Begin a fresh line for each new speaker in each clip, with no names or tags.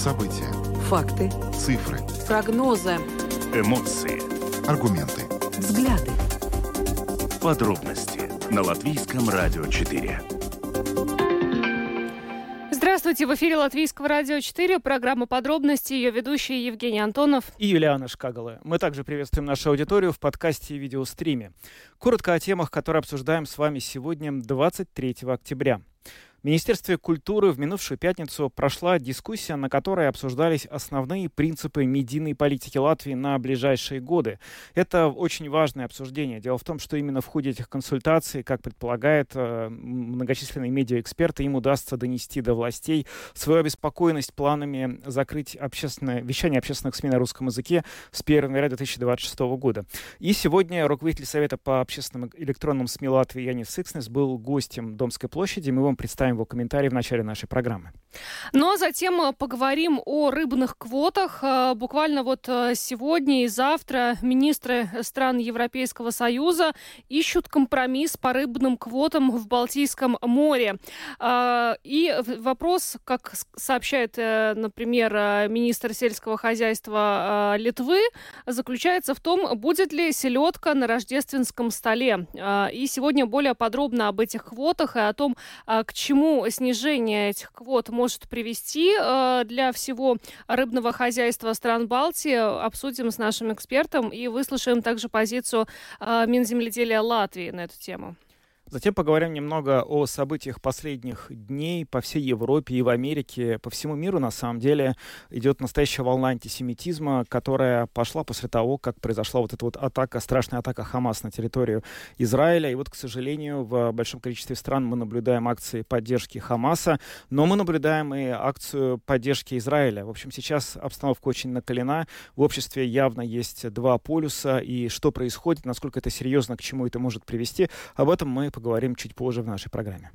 События.
Факты.
Цифры.
Прогнозы.
Эмоции.
Аргументы.
Взгляды.
Подробности на Латвийском радио 4.
Здравствуйте, в эфире Латвийского радио 4, программа «Подробности», ее ведущие Евгений Антонов
и Юлиана Шкагала. Мы также приветствуем нашу аудиторию в подкасте и видеостриме. Коротко о темах, которые обсуждаем с вами сегодня, 23 октября. В Министерстве культуры в минувшую пятницу прошла дискуссия, на которой обсуждались основные принципы медийной политики Латвии на ближайшие годы. Это очень важное обсуждение. Дело в том, что именно в ходе этих консультаций, как предполагает э, многочисленные медиаэксперты, им удастся донести до властей свою обеспокоенность планами закрыть общественное, вещание общественных СМИ на русском языке с 1 января 2026 года. И сегодня руководитель Совета по общественным электронным СМИ Латвии Янис Сикснес был гостем Домской площади. Мы вам представим почитаем его комментарий в начале нашей программы.
Ну а затем э, поговорим о рыбных квотах. Э, буквально вот э, сегодня и завтра министры стран Европейского Союза ищут компромисс по рыбным квотам в Балтийском море. И вопрос, как сообщает, например, министр сельского хозяйства Литвы, заключается в том, будет ли селедка на рождественском столе. И сегодня более подробно об этих квотах и о том, к чему чему снижение этих квот может привести э, для всего рыбного хозяйства стран Балтии, обсудим с нашим экспертом и выслушаем также позицию э, Минземледелия Латвии на эту тему.
Затем поговорим немного о событиях последних дней по всей Европе и в Америке. По всему миру, на самом деле, идет настоящая волна антисемитизма, которая пошла после того, как произошла вот эта вот атака, страшная атака Хамас на территорию Израиля. И вот, к сожалению, в большом количестве стран мы наблюдаем акции поддержки Хамаса, но мы наблюдаем и акцию поддержки Израиля. В общем, сейчас обстановка очень накалена. В обществе явно есть два полюса. И что происходит, насколько это серьезно, к чему это может привести, об этом мы чуть позже в нашей программе.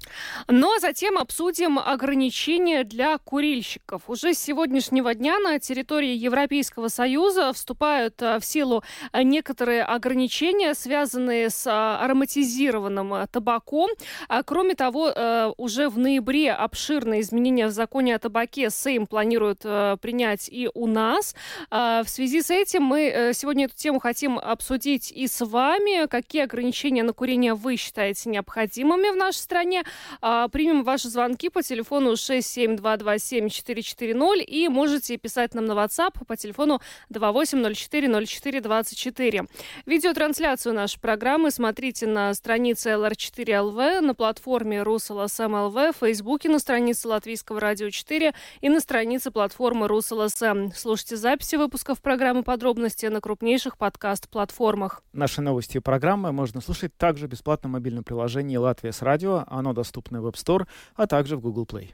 Ну а затем обсудим ограничения для курильщиков. Уже с сегодняшнего дня на территории Европейского Союза вступают э, в силу э, некоторые ограничения, связанные с э, ароматизированным табаком. А кроме того, уже в ноябре обширные изменения в законе о табаке Сейм планирует принять и у нас. А в связи с этим мы сегодня эту тему хотим обсудить и с вами. Какие ограничения на курение вы считаете необходимыми в нашей стране. А, примем ваши звонки по телефону 67227-440 и можете писать нам на WhatsApp по телефону 28040424. Видеотрансляцию нашей программы смотрите на странице LR4LV, на платформе RusLSM.LV, в Фейсбуке на странице Латвийского радио 4 и на странице платформы RusLSM. Слушайте записи выпусков программы «Подробности» на крупнейших подкаст-платформах.
Наши новости и программы можно слушать также бесплатно в мобильном приложении приложении «Латвия с радио». Оно доступно в App Store, а также в Google Play.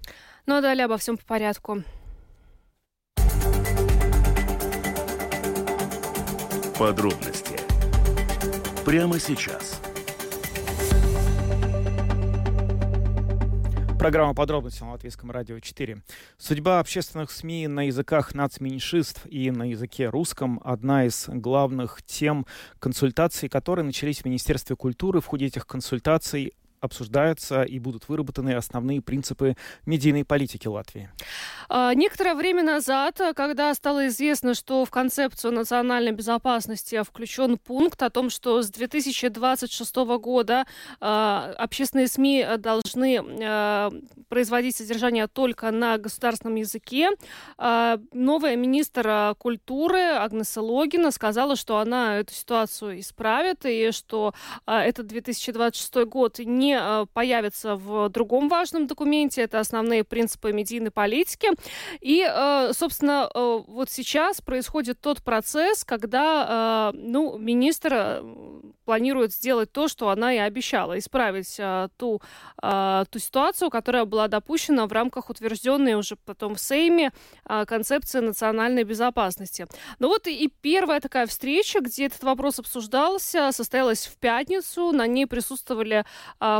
Ну а далее обо всем по порядку.
Подробности прямо сейчас.
Программа «Подробности» на Латвийском радио 4. Судьба общественных СМИ на языках нацменьшинств и на языке русском – одна из главных тем консультаций, которые начались в Министерстве культуры. В ходе этих консультаций обсуждаются и будут выработаны основные принципы медийной политики Латвии.
А, некоторое время назад, когда стало известно, что в концепцию национальной безопасности включен пункт о том, что с 2026 года а, общественные СМИ должны а, производить содержание только на государственном языке, новая министр культуры Агнеса Логина сказала, что она эту ситуацию исправит и что этот 2026 год не э, появятся в другом важном документе. Это основные принципы медийной политики. И, э, собственно, э, вот сейчас происходит тот процесс, когда ну, министр планирует сделать то, что она и обещала, исправить ту, ту ситуацию, которая была допущена в рамках утвержденной уже потом в Сейме концепции национальной безопасности. Ну вот и первая такая встреча, где этот вопрос обсуждался, состоялась в пятницу. На ней присутствовали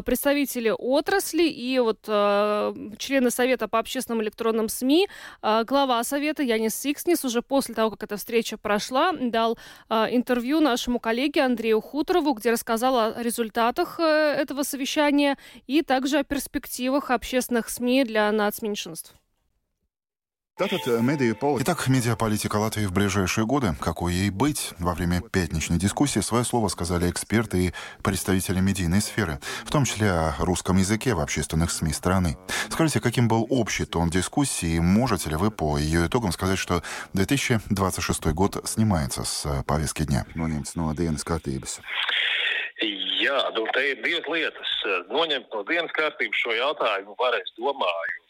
представители отрасли и вот э, члены Совета по общественным электронным СМИ, э, глава Совета Янис Сикснис уже после того, как эта встреча прошла, дал интервью нашему коллеге Андрею Хуторову, где рассказал о результатах э, этого совещания и также о перспективах общественных СМИ для нацменьшинств.
Итак, медиаполитика Латвии в ближайшие годы, какой ей быть? Во время пятничной дискуссии свое слово сказали эксперты и представители медийной сферы, в том числе о русском языке в общественных СМИ страны. Скажите, каким был общий тон дискуссии, и можете ли вы по ее итогам сказать, что 2026 год снимается с повестки дня?
Jā, nu, te ir divas lietas. Noņemt no dienas kārtības šo jautājumu var, es domāju.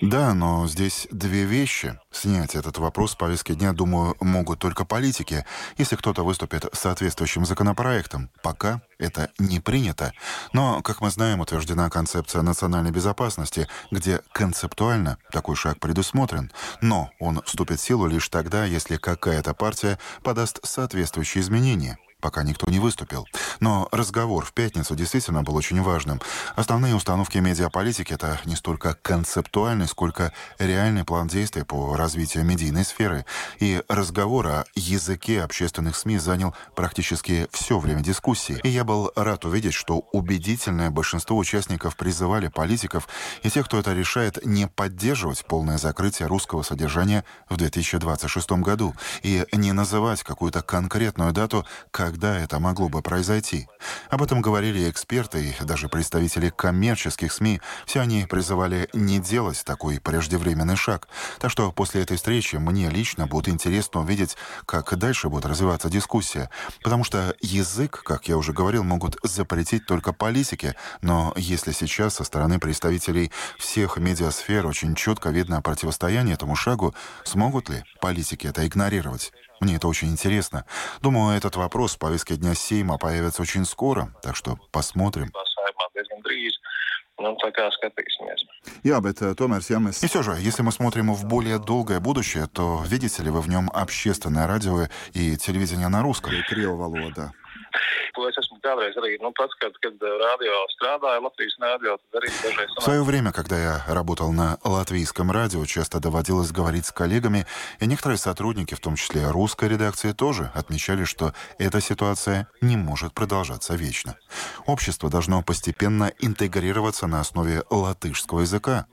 Да, но здесь две вещи. Снять этот вопрос с повестки дня, думаю, могут только политики, если кто-то выступит с соответствующим законопроектом. Пока это не принято. Но, как мы знаем, утверждена концепция национальной безопасности, где концептуально такой шаг предусмотрен. Но он вступит в силу лишь тогда, если какая-то партия подаст соответствующие изменения пока никто не выступил. Но разговор в пятницу действительно был очень важным. Основные установки медиаполитики — это не столько концептуальный, сколько реальный план действий по развитию медийной сферы. И разговор о языке общественных СМИ занял практически все время дискуссии. И я был рад увидеть, что убедительное большинство участников призывали политиков и тех, кто это решает, не поддерживать полное закрытие русского содержания в 2026 году и не называть какую-то конкретную дату, как когда это могло бы произойти. Об этом говорили эксперты и даже представители коммерческих СМИ. Все они призывали не делать такой преждевременный шаг. Так что после этой встречи мне лично будет интересно увидеть, как дальше будет развиваться дискуссия. Потому что язык, как я уже говорил, могут запретить только политики. Но если сейчас со стороны представителей всех медиасфер очень четко видно противостояние этому шагу, смогут ли политики это игнорировать? Мне это очень интересно. Думаю, этот вопрос в повестке дня Сейма появится очень скоро, так что посмотрим. И все же, если мы смотрим в более долгое будущее, то видите ли вы в нем общественное радио и телевидение на русском?
To es esmu kādreiz arī, ну, pats, kad, kad радио, tad arī dažreiz...
В свое время, когда я работал на латвийском радио, часто доводилось говорить с коллегами, и некоторые сотрудники, в том числе русской редакции, тоже отмечали, что эта ситуация не может продолжаться вечно. Общество должно постепенно интегрироваться на основе латышского языка,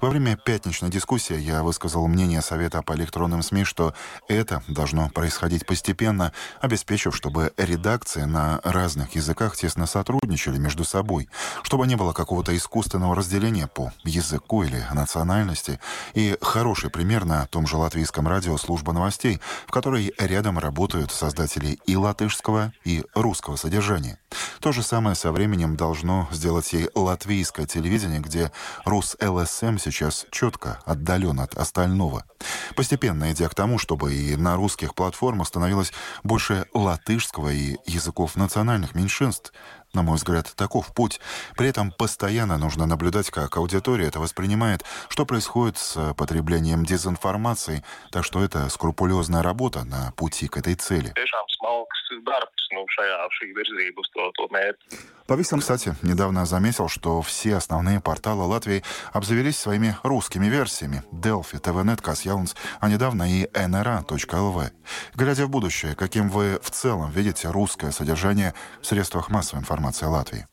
во время пятничной дискуссии я высказал мнение Совета по электронным СМИ, что это должно происходить постепенно, обеспечив, чтобы редакции на разных языках тесно сотрудничали между собой, чтобы не было какого-то искусственного разделения по языку или национальности. И хороший пример на том же латвийском радио «Служба новостей», в которой рядом работают создатели и латышского, и русского содержания. То же самое со временем должно сделать и латвийское телевидение, где Рус ЛС БДСМ сейчас четко отдален от остального. Постепенно идя к тому, чтобы и на русских платформах становилось больше латышского и языков национальных меньшинств, на мой взгляд, таков путь. При этом постоянно нужно наблюдать, как аудитория это воспринимает, что происходит с потреблением дезинформации, так что это скрупулезная работа на пути к этой цели. Повисом, кстати, недавно заметил, что все основные порталы Латвии обзавелись своими русскими версиями. Delphi, TVNet, Kasjauns, а недавно и nra.lv. Глядя в будущее, каким вы в целом видите русское содержание в средствах массовой информации Латвии?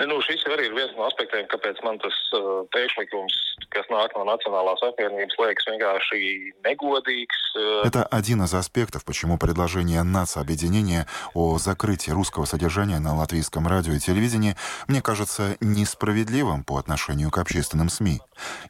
Nu, šis arī ir viens no aspektiem, kāpēc man tas uh, priekšlikums, kas nāk no Национālās apvienības, liekas vienkārši negodīgs.
Это один из аспектов, почему предложение нацобъединения о закрытии русского содержания на латвийском радио и телевидении мне кажется несправедливым по отношению к общественным СМИ.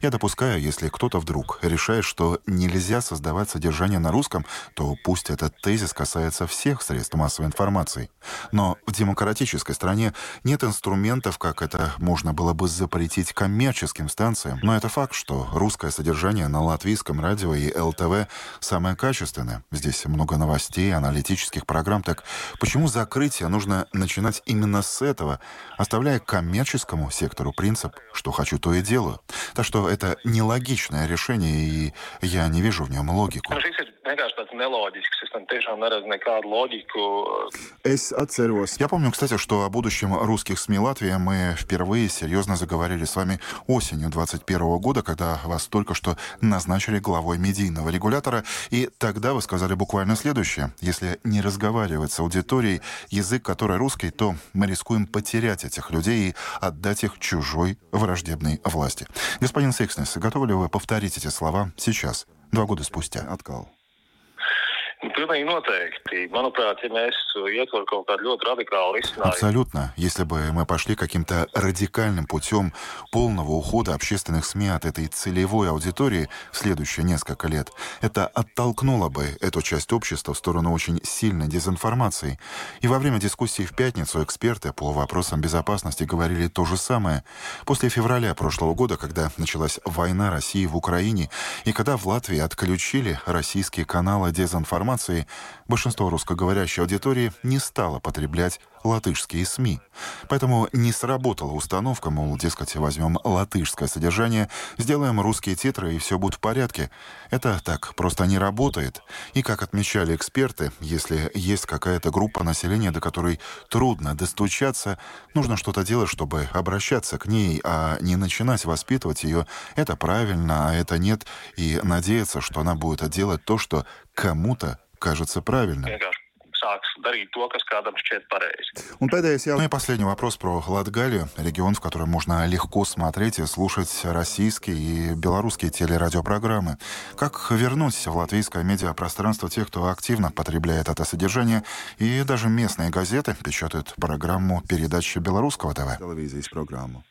Я допускаю, если кто-то вдруг решает, что нельзя создавать содержание на русском, то пусть этот тезис касается всех средств массовой информации. Но в демократической стране нет инструмента вариантов, как это можно было бы запретить коммерческим станциям, но это факт, что русское содержание на латвийском радио и ЛТВ самое качественное. Здесь много новостей, аналитических программ. Так почему закрытие нужно начинать именно с этого, оставляя коммерческому сектору принцип «что хочу, то и делаю». Так что это нелогичное решение, и я не вижу в нем логику.
Es.
Я помню, кстати, что о будущем русских СМИ Латвии мы впервые серьезно заговорили с вами осенью 2021 года, когда вас только что назначили главой медийного регулятора. И тогда вы сказали буквально следующее. Если не разговаривать с аудиторией, язык который русский, то мы рискуем потерять этих людей и отдать их чужой враждебной власти. Господин Секснес, готовы ли вы повторить эти слова сейчас, два года спустя? Откал.
Pilnīgi noteikti. Manuprāt, ja mēs ietvaram kaut kādu ļoti радикālu risinājumu.
Абсолютно. Если бы мы пошли каким-то радикальным путем полного ухода общественных СМИ от этой целевой аудитории следующие несколько лет, это оттолкнуло бы эту часть общества в сторону очень сильной дезинформации. И во время дискуссии в пятницу эксперты по вопросам безопасности говорили то же самое. После февраля прошлого года, когда началась война России в Украине, и когда в Латвии отключили российские каналы дезинформации, информации, большинство русскоговорящей аудитории не стало потреблять латышские СМИ. Поэтому не сработала установка, мол, дескать, возьмем латышское содержание, сделаем русские титры и все будет в порядке. Это так просто не работает. И, как отмечали эксперты, если есть какая-то группа населения, до которой трудно достучаться, нужно что-то делать, чтобы обращаться к ней, а не начинать воспитывать ее. Это правильно, а это нет, и надеяться, что она будет делать то, что кому-то кажется правильным. Он. Ну и последний вопрос про Латгалию, регион, в котором можно легко смотреть и слушать российские и белорусские телерадиопрограммы. Как вернуть в латвийское медиапространство тех, кто активно потребляет это содержание, и даже местные газеты печатают программу передачи белорусского ТВ. Телевизijas программу.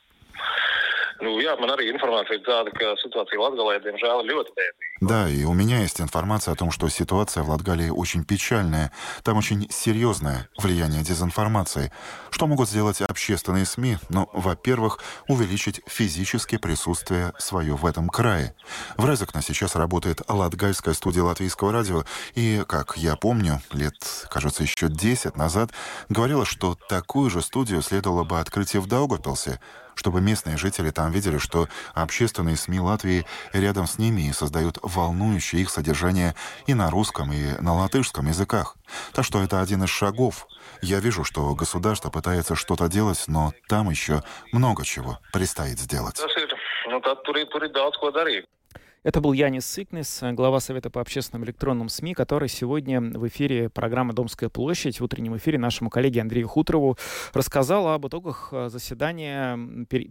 Nu, jā, man arī ir tāda, ka situācija Latvijā, diemžēl, ir ļoti bēdīga.
Да, и у меня есть информация о том, что ситуация в Латгалии очень печальная. Там очень серьезное влияние дезинформации. Что могут сделать общественные СМИ? Ну, во-первых, увеличить физическое присутствие свое в этом крае. В Резекне сейчас работает Латгальская студия латвийского радио, и, как я помню, лет, кажется, еще 10 назад, говорила, что такую же студию следовало бы открыть и в Даугавпилсе, чтобы местные жители там видели, что общественные СМИ Латвии рядом с ними и создают волнующее их содержание и на русском, и на латышском языках. Так что это один из шагов. Я вижу, что государство пытается что-то делать, но там еще много чего предстоит сделать.
Это был Янис Сикнес, глава Совета по общественным электронным СМИ, который сегодня в эфире программы «Домская площадь» в утреннем эфире нашему коллеге Андрею Хуторову рассказал об итогах э, заседания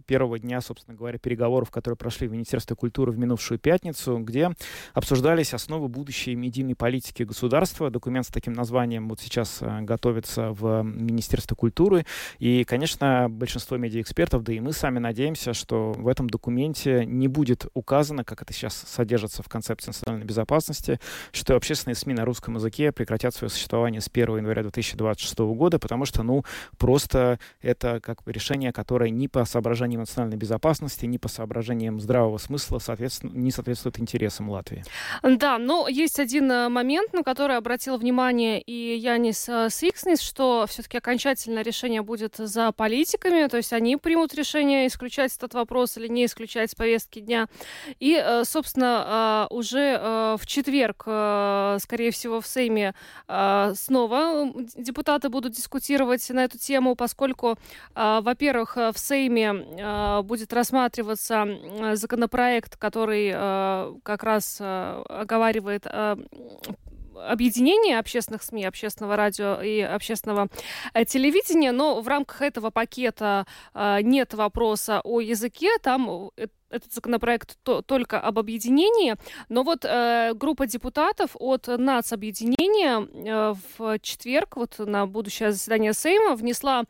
первого дня, собственно говоря, переговоров, которые прошли в Министерстве культуры в минувшую пятницу, где обсуждались основы будущей медийной политики государства. Документ с таким названием вот сейчас э, готовится в Министерстве культуры. И, конечно, большинство медиаэкспертов, да и мы сами надеемся, что в этом документе не будет указано, как это сейчас содержатся в концепции национальной безопасности, что общественные СМИ на русском языке прекратят свое существование с 1 января 2026 года, потому что, ну, просто это как решение, которое ни по соображениям национальной безопасности, ни по соображениям здравого смысла соответственно, не соответствует интересам Латвии.
Да, но есть один э, момент, на который обратил внимание и Янис э, Сикснис, что все-таки окончательное решение будет за политиками, то есть они примут решение исключать этот вопрос или не исключать с повестки дня. И, э, собственно, собственно, а, уже а, в четверг, а, скорее всего, в Сейме снова депутаты будут дискутировать на эту тему, поскольку, во-первых, в Сейме будет рассматриваться законопроект, который как раз оговаривает объединение общественных СМИ, общественного радио и общественного э, телевидения, но в рамках этого пакета нет вопроса о языке, там э, этот законопроект то, только об объединении, но вот э, группа депутатов от нацобъединения э, в четверг, вот на будущее заседание Сейма, внесла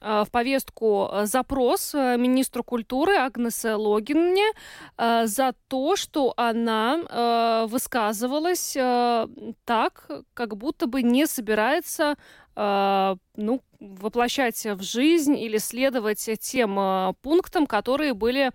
э, в повестку э, запрос э, министру культуры Агнесе Логине за то, что она высказывалась так, как будто бы не собирается ну, воплощать в жизнь или следовать тем пунктам, которые были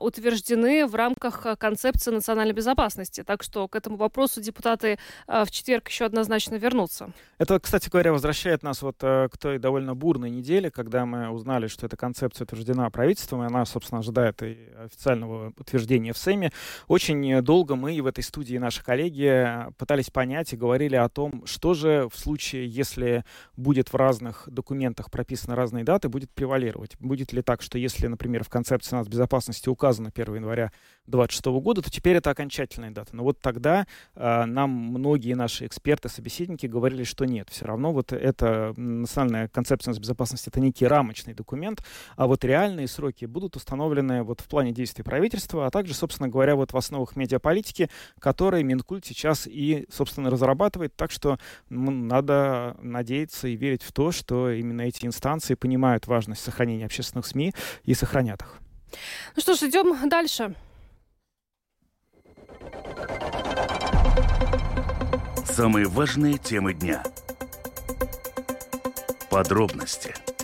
утверждены в рамках а, концепции национальной безопасности. Так что к этому вопросу депутаты а, в четверг еще однозначно вернутся.
Это, кстати говоря, возвращает нас вот э, к той довольно бурной неделе, когда мы узнали, что эта концепция утверждена правительством, и она, собственно, ожидает и официального утверждения в Сейме. Очень долго мы и в этой студии наши коллеги пытались понять и говорили о том, что же в случае, если будет в разных документах прописаны разные даты, будет превалировать. Будет ли так, что если, например, в концепции нас безопасности если указано 1 января 2026 года, то теперь это окончательная дата. Но вот тогда э, нам многие наши эксперты, собеседники говорили, что нет, все равно вот эта национальная концепция безопасности это некий рамочный документ, а вот реальные сроки будут установлены вот в плане действий правительства, а также, собственно говоря, вот в основах медиаполитики, которые Минкульт сейчас и, собственно, разрабатывает. Так что надо надеяться и верить в то, что именно эти инстанции понимают важность сохранения общественных СМИ и сохранят их.
Ну что ж, идем дальше.
Самые важные темы дня. Подробности –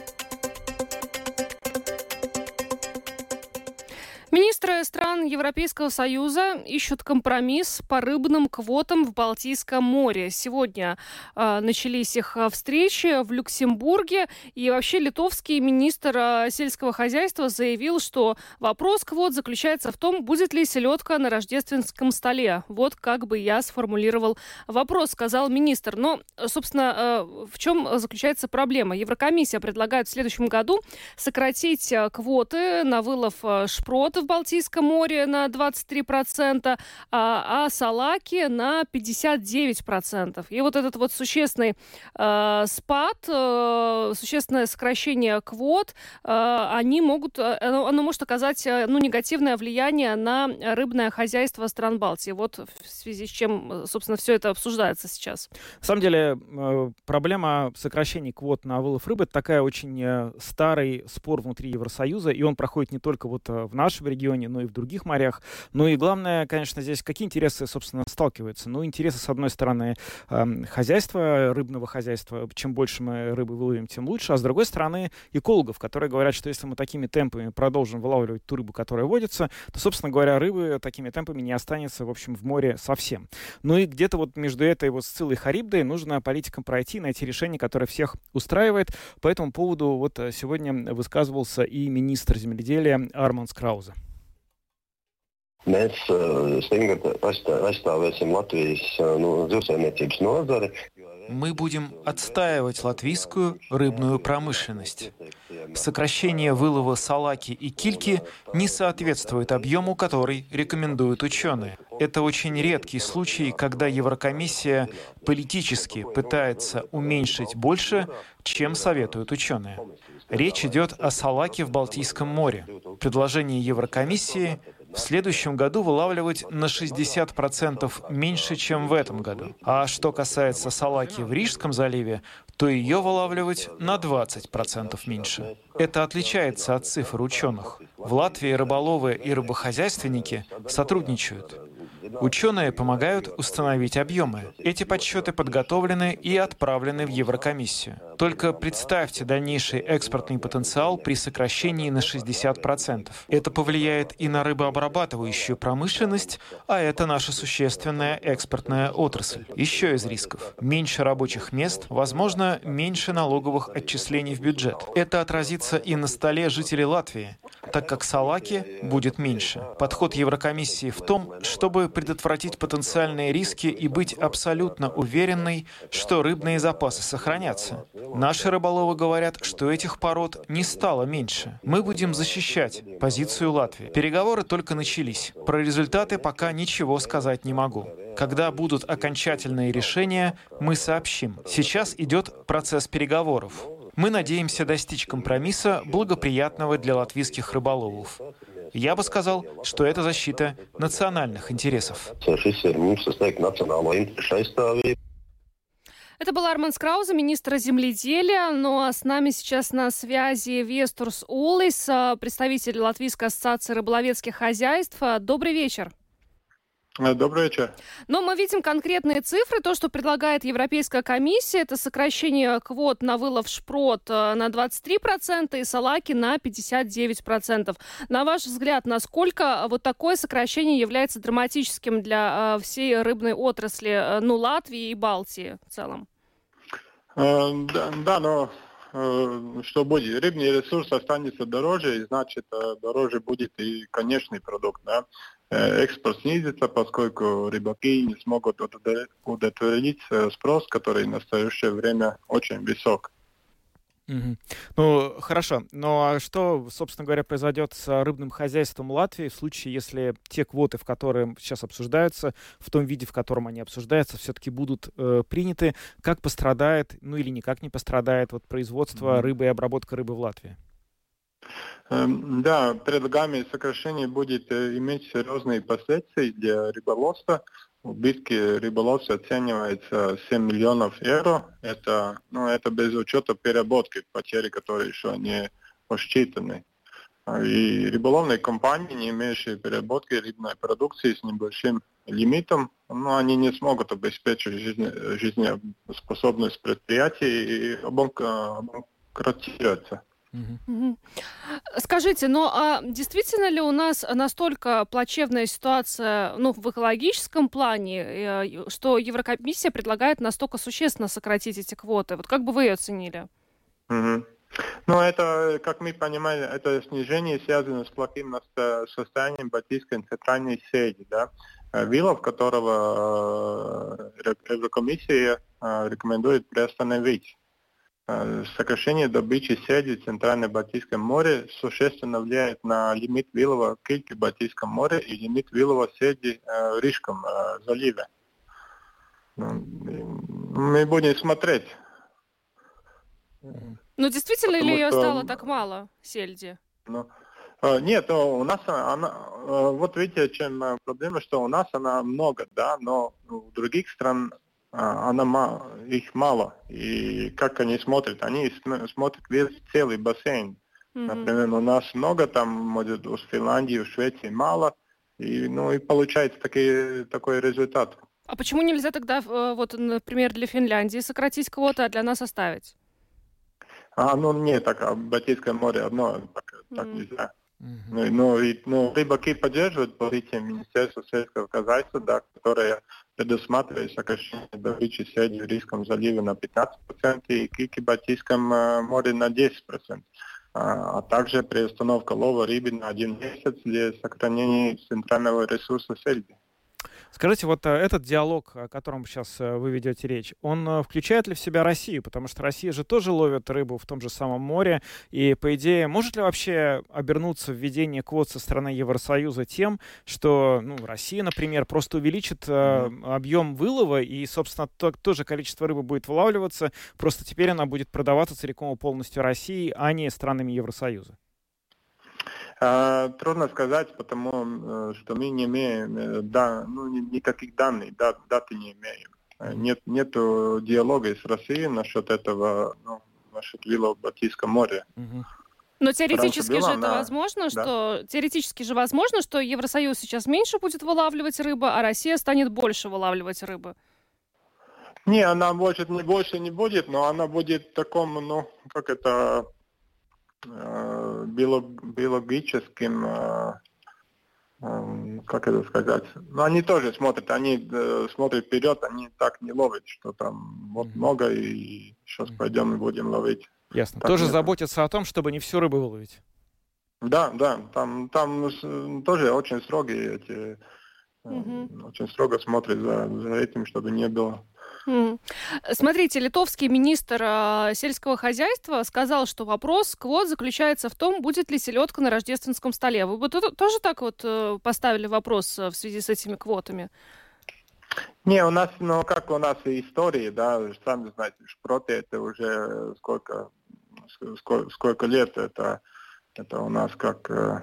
Министры стран Европейского Союза ищут компромисс по рыбным квотам в Балтийском море. Сегодня э, начались их а, встречи в Люксембурге. И вообще литовский министр э, сельского хозяйства заявил, что вопрос квот заключается в том, будет ли селедка на рождественском столе. Вот как бы я сформулировал вопрос, сказал министр. Но, собственно, э, в чем заключается проблема? Еврокомиссия предлагает в следующем году сократить квоты на вылов шпротов в Балтийском море на 23%, а, а салаки на 59%. И вот этот вот существенный э, спад, э, существенное сокращение квот, э, они могут, э, оно, может оказать э, ну, негативное влияние на рыбное хозяйство стран Балтии. Вот в связи с чем, собственно, все это обсуждается сейчас.
На самом деле, э, проблема сокращения квот на вылов рыбы – это такая очень старый спор внутри Евросоюза, и он проходит не только вот в нашем регионе, но и в других морях. Ну и главное, конечно, здесь какие интересы, собственно, сталкиваются. Ну, интересы, с одной стороны, э, хозяйства, рыбного хозяйства. Чем больше мы рыбы выловим, тем лучше. А с другой стороны, экологов, которые говорят, что если мы такими темпами продолжим вылавливать ту рыбу, которая водится, то, собственно говоря, рыбы такими темпами не останется, в общем, в море совсем. Ну и где-то вот между этой вот Сциллой и Харибдой нужно политикам пройти, найти решение, которое всех устраивает. По этому поводу вот э, сегодня высказывался и министр земледелия Арман Скрауза.
Mēs stingri aizstāvēsim Latvijas nu, zivsaimniecības nozari.
Мы будем отстаивать латвийскую рыбную промышленность. Сокращение вылова салаки и кильки не соответствует объему, который рекомендуют ученые. Это очень редкий случай, когда Еврокомиссия политически пытается уменьшить больше, чем советуют ученые. Речь идет о салаке в Балтийском море. Предложение Еврокомиссии в следующем году вылавливать на 60% меньше, чем в этом году. А что касается салаки в Рижском заливе, то ее вылавливать на 20% меньше. Это отличается от цифр ученых. В Латвии рыболовы и рыбохозяйственники сотрудничают. Ученые помогают установить объемы. Эти подсчеты подготовлены и отправлены в Еврокомиссию. Только представьте дальнейший экспортный потенциал при сокращении на 60%. Это повлияет и на рыбообрабатывающую промышленность, а это наша существенная экспортная отрасль. Еще из рисков. Меньше рабочих мест, возможно, меньше налоговых отчислений в бюджет. Это отразится и на столе жителей Латвии, так как салаки будет меньше. Подход Еврокомиссии в том, чтобы предотвратить потенциальные риски и быть абсолютно уверенной, что рыбные запасы сохранятся. Наши рыболовы говорят, что этих пород не стало меньше. Мы будем защищать позицию Латвии. Переговоры только начались. Про результаты пока ничего сказать не могу. Когда будут окончательные решения, мы сообщим. Сейчас идет процесс переговоров. Мы надеемся достичь компромисса, благоприятного для латвийских рыболовов. Я бы сказал, что это защита национальных интересов.
Это был Арман Скрауза, министр земледелия. Ну а с нами сейчас на связи Вестурс Улис, представитель Латвийской ассоциации рыболовецких хозяйств. Добрый вечер.
Э, добрый вечер.
Но мы видим конкретные цифры. То, что предлагает Европейская комиссия, это сокращение квот на вылов шпрот э, на 23% и салаки на 59%. На ваш взгляд, насколько вот такое сокращение является драматическим для э, всей рыбной отрасли, ну, Латвии и Балтии в целом?
Да, да, но что будет? Рыбный ресурс останется дороже, и значит дороже будет и конечный продукт. Да? Э, экспорт снизится, поскольку рыбаки не смогут удовлетворить э, спрос, который в настоящее время очень высок.
Угу. Ну, хорошо. Ну, а что, собственно говоря, произойдет с рыбным хозяйством Латвии в случае, если те квоты, в которые сейчас обсуждаются, в том виде, в котором они обсуждаются, все-таки будут э, приняты? Как пострадает, ну или никак не пострадает вот производство рыбы и обработка рыбы в Латвии?
Эм, да, предлагаемое сокращение будет э, иметь серьезные последствия для рыболовства. Убытки рыболовства оцениваются 7 миллионов евро. Это, ну, это без учета переработки, потери, которые еще не посчитаны. А, и рыболовные компании, не имеющие переработки рыбной продукции с небольшим лимитом, ну, они не смогут обеспечить жизнеспособность предприятий и обанкротироваться.
Скажите, но а действительно ли у нас настолько плачевная ситуация ну, в экологическом плане, э, что Еврокомиссия предлагает настолько существенно сократить эти квоты? Вот как бы вы ее оценили?
Угу. Ну, это, как мы понимаем, это снижение связано с плохим состоянием Балтийской центральной сети, да, э, вилов которого э, Еврокомиссия рекомендует приостановить. Э, сокращение добычи седи в Центрально-Балтийском море существенно влияет на лимит вилова кильки в Балтийском море и лимит вилова седи э, в Рижском э, заливе. Ну, мы будем смотреть.
Ну, действительно Потому ли ее что... стало так мало, сельди?
Ну, нет, у нас она, вот видите, чем проблема, что у нас она много, да, но у других стран она, их мало. И как они смотрят? Они смотрят весь целый бассейн. Mm-hmm. Например, у нас много, там, может, у Финляндии, у Швеции мало. И, ну, и получается таки, такой результат.
А почему нельзя тогда, э, вот, например, для Финляндии сократить квоты, а для нас оставить?
А, ну, нет, так, а Балтийское море одно, так, mm-hmm. так нельзя. Mm-hmm. Ну, и, ну, рыбаки поддерживают позицию Министерства сельского хозяйства, да, которое предусматривает сокращение добычи седи в Рижском заливе на 15% и кики в Балтийском э, море на 10%, а, а также приостановка лова рыбы на один месяц для сохранения центрального ресурса сельди.
Скажите, вот э, этот диалог, о котором сейчас э, вы ведете речь, он э, включает ли в себя Россию? Потому что Россия же тоже ловит рыбу в том же самом море. И, по идее, может ли вообще обернуться введение квот со стороны Евросоюза тем, что ну, Россия, например, просто увеличит э, объем вылова, и, собственно, то, то же количество рыбы будет вылавливаться, просто теперь она будет продаваться целиком и полностью России, а не странами Евросоюза?
А, трудно сказать, потому э, что мы не имеем э, да, ну, никаких данных, да, даты не имеем. Э, нет нету диалога с Россией насчет этого, ну, насчет вилла в Балтийском море.
Но теоретически же это на... возможно, что да. теоретически же возможно, что Евросоюз сейчас меньше будет вылавливать рыбы, а Россия станет больше вылавливать рыбы.
Не, она может не больше не будет, но она будет в таком, ну, как это, биологическим, э, э, как это сказать, ну, они тоже смотрят, они смотрят вперед, они так не ловят, что там вот mm-hmm. много, и сейчас пойдем и будем ловить.
Ясно. Так тоже нет. заботятся о том, чтобы не всю рыбу выловить.
Да, да, там, там тоже очень строгие эти, mm-hmm. очень строго смотрят за, за этим, чтобы не было
Смотрите, литовский министр э, сельского хозяйства сказал, что вопрос квот заключается в том, будет ли селедка на рождественском столе. Вы бы тоже так вот э, поставили вопрос э, в связи с этими квотами?
Не, у нас, ну как у нас и истории, да, сами знаете, шпроты это уже сколько, сколько, сколько лет, это, это у нас как ну,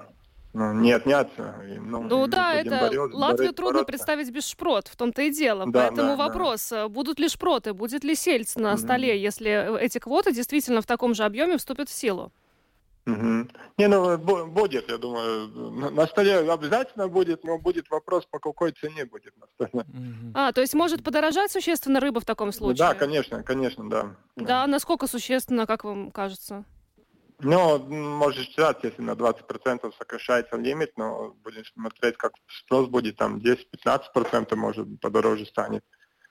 не отняться.
Ну, ну да, это борет, Латвию борет, трудно бороться. представить без шпрот, в том-то и дело. Да, Поэтому да, вопрос, да. будут ли шпроты, будет ли сельдь на mm-hmm. столе, если эти квоты действительно в таком же объеме вступят в силу?
Угу. Не, ну будет, я думаю, на столе обязательно будет, но будет вопрос, по какой цене будет на столе.
Угу. А, то есть может подорожать существенно рыба в таком случае?
Да, конечно, конечно, да.
Да, да. насколько существенно, как вам кажется?
Ну, может считать, если на 20% сокращается лимит, но будем смотреть, как спрос будет, там 10-15% может подороже станет.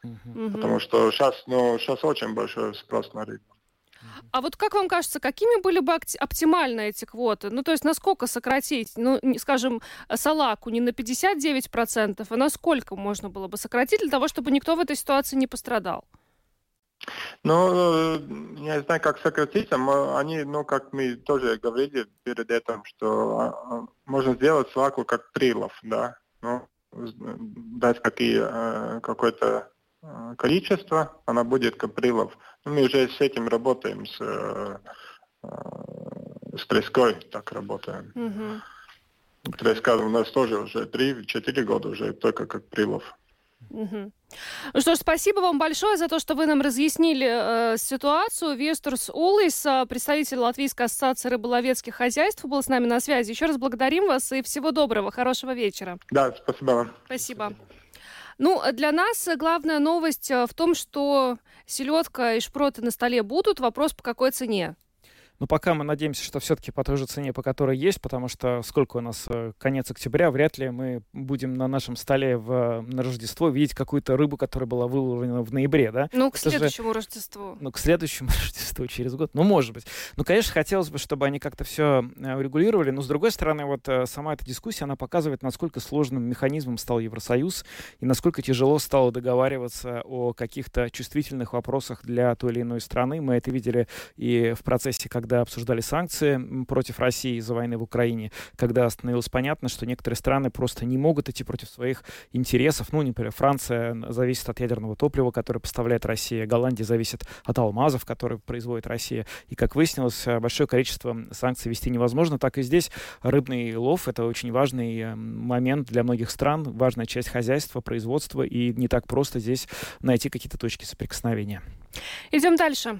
Угу. Потому что сейчас, ну, сейчас очень большой спрос на рыбу.
А вот как вам кажется, какими были бы оптимальны эти квоты? Ну, то есть насколько сократить? Ну, скажем, салаку не на 59%, а на сколько можно было бы сократить для того, чтобы никто в этой ситуации не пострадал?
Ну, я не знаю, как сократить. Они, ну, как мы тоже говорили перед этим, что а, а, можно сделать салаку как прилов, да. Ну, дать какие, э, какой-то Э, количество, она будет каприлов. Ну, мы уже с этим работаем, с, э, с треской так работаем. Угу. Треска у нас тоже уже 3-4 года уже только как прилов.
Угу. Ну что ж, спасибо вам большое за то, что вы нам разъяснили э, ситуацию. Вестерс Улис, э, представитель Латвийской ассоциации рыболовецких хозяйств, был с нами на связи. Еще раз благодарим вас и всего доброго, хорошего вечера.
Да, спасибо вам.
Спасибо. Ну, для нас главная новость э, в том, что селедка и шпроты на столе будут. Вопрос, по какой цене.
Но пока мы надеемся, что все-таки по той же цене, по которой есть, потому что сколько у нас э, конец октября, вряд ли мы будем на нашем столе в, на Рождество видеть какую-то рыбу, которая была выловлена в ноябре, да?
Ну, к Это следующему же, Рождеству.
Ну, к следующему Рождеству через год. Ну, может быть. Ну, конечно, хотелось бы, чтобы они как-то все э, урегулировали, но, с другой стороны, вот э, сама эта дискуссия, она показывает, насколько сложным механизмом стал Евросоюз и насколько тяжело стало договариваться о каких-то чувствительных вопросах для той или иной страны. Мы это видели и в процессе, когда когда обсуждали санкции против России из-за войны в Украине, когда становилось понятно, что некоторые страны просто не могут идти против своих интересов. Ну, например, Франция зависит от ядерного топлива, которое поставляет Россия, Голландия зависит от алмазов, которые производит Россия. И, как выяснилось, большое количество санкций вести невозможно. Так и здесь рыбный лов — это очень важный э, момент для многих стран, важная часть хозяйства, производства, и не так просто здесь найти какие-то точки соприкосновения.
Идем дальше.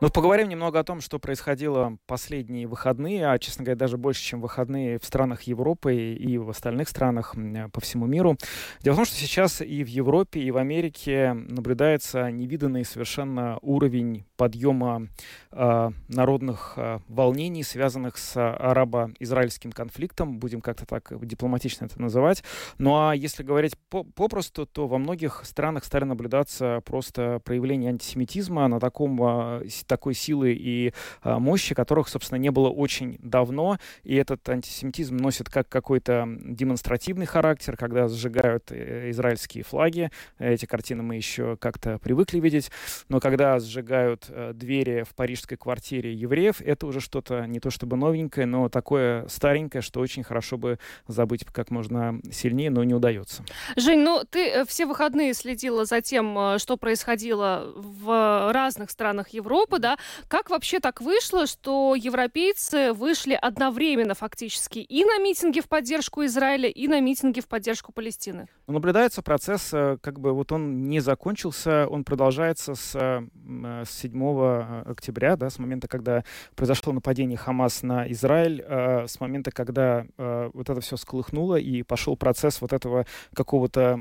Ну, поговорим немного о том, что происходило последние выходные, а, честно говоря, даже больше, чем выходные в странах Европы и в остальных странах по всему миру. Дело в том, что сейчас и в Европе, и в Америке наблюдается невиданный совершенно уровень подъема э, народных э, волнений, связанных с арабо-израильским конфликтом, будем как-то так дипломатично это называть. Ну а если говорить по попросту, то во многих странах стали наблюдаться просто проявления антисемитизма на таком э, такой силы и а, мощи, которых, собственно, не было очень давно. И этот антисемитизм носит как какой-то демонстративный характер, когда сжигают э, израильские флаги. Эти картины мы еще как-то привыкли видеть. Но когда сжигают э, двери в парижской квартире евреев, это уже что-то не то чтобы новенькое, но такое старенькое, что очень хорошо бы забыть как можно сильнее, но не удается.
Жень, ну ты э, все выходные следила за тем, что происходило в разных странах Европы, да, как вообще так вышло, что европейцы вышли одновременно фактически и на митинги в поддержку Израиля, и на митинги в поддержку Палестины?
Ну, наблюдается процесс, э, как бы вот он не закончился, он продолжается с, э, с 7 э, октября, да, с момента, когда произошло нападение Хамас на Израиль, с момента, когда вот это все сколыхнуло и пошел процесс вот этого какого-то,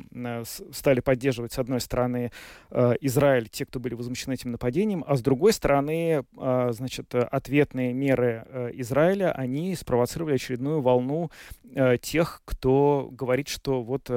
стали поддерживать, с одной стороны, Израиль, те, кто были возмущены этим нападением, а с другой стороны, значит, ответные меры Израиля, они спровоцировали очередную волну тех, кто говорит, что вот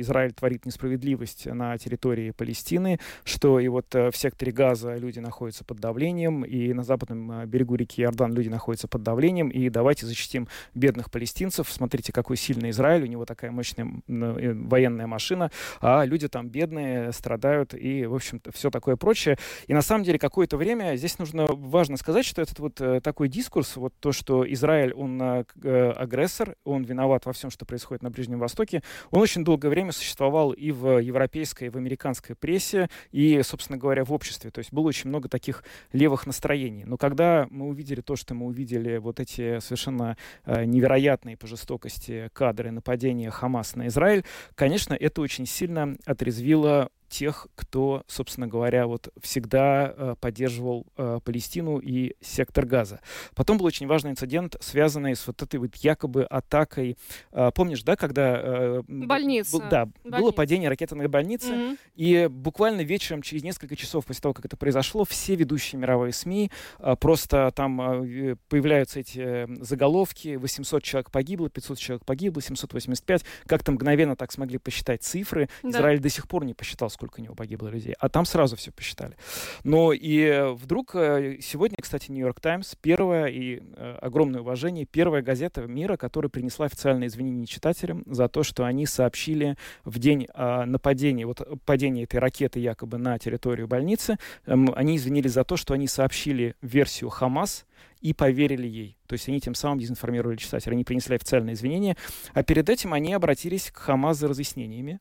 Израиль творит несправедливость на территории Палестины, что и вот э, в секторе Газа люди находятся под давлением, и на западном э, берегу реки Иордан люди находятся под давлением, и давайте защитим бедных палестинцев. Смотрите, какой сильный Израиль, у него такая мощная э, военная машина, а люди там бедные, страдают, и, в общем-то, все такое прочее. И на самом деле какое-то время здесь нужно важно сказать, что этот вот такой дискурс, вот то, что Израиль, он агрессор, он виноват во всем, что происходит на Ближнем Востоке, он очень долгое время существовал и в европейской, и в американской прессе, и, собственно говоря, в обществе. То есть было очень много таких левых настроений. Но когда мы увидели то, что мы увидели, вот эти совершенно э, невероятные по жестокости кадры нападения Хамас на Израиль, конечно, это очень сильно отрезвило тех, кто, собственно говоря, вот всегда э, поддерживал э, Палестину и сектор Газа. Потом был очень важный инцидент, связанный с вот этой вот якобы атакой. Э, помнишь, да, когда... Э,
Больница.
Был, да,
Больница.
было падение ракеты на больнице,
Мгм.
и буквально вечером, через несколько часов после того, как это произошло, все ведущие мировые СМИ э, просто там э, появляются эти э, заголовки, 800 человек погибло, 500 человек погибло, 785, как-то мгновенно так смогли посчитать цифры.
Да.
Израиль до сих пор не посчитал, сколько у него погибло людей, а там сразу все посчитали. Но и э, вдруг э, сегодня, кстати, Нью-Йорк Таймс, первая и э, огромное уважение, первая газета мира, которая принесла официальные извинения читателям за то, что они сообщили в день а, нападения, вот падения этой ракеты якобы на территорию больницы, эм, они извинились за то, что они сообщили версию Хамас, и поверили ей. То есть они тем самым дезинформировали читателя. Они принесли официальные извинения. А перед этим они обратились к Хамас за разъяснениями.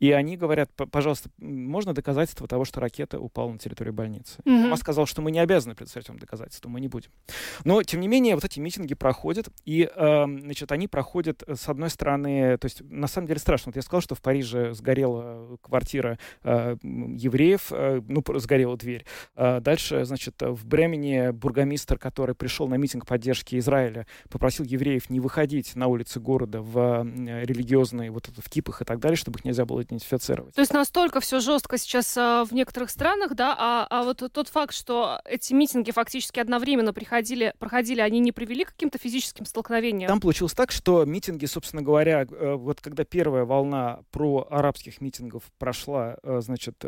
И они говорят, «П- пожалуйста, можно доказательства того, что ракета упала на территорию больницы?
Мгм.
Хамас сказал, что мы не обязаны представить вам доказательства, мы не будем. Но, тем не менее, вот эти митинги проходят, и, эм, значит, они проходят, э, с одной стороны, то есть, на самом деле страшно. Вот я сказал, что в Париже сгорела квартира э, евреев, э, ну, сгорела дверь. А Дальше, значит, э, в Бремени бургомистр, который пришел на митинг поддержки Израиля, попросил евреев не выходить на улицы города в э, религиозные, вот в кипах и так далее, чтобы их нельзя было идентифицировать.
То есть настолько все жестко сейчас а, в некоторых странах, да, а, а вот тот факт, что эти митинги фактически одновременно приходили, проходили, они не привели к каким-то физическим столкновениям?
Там получилось так, что митинги, собственно говоря, э, вот когда первая волна про арабских митингов прошла, э, значит,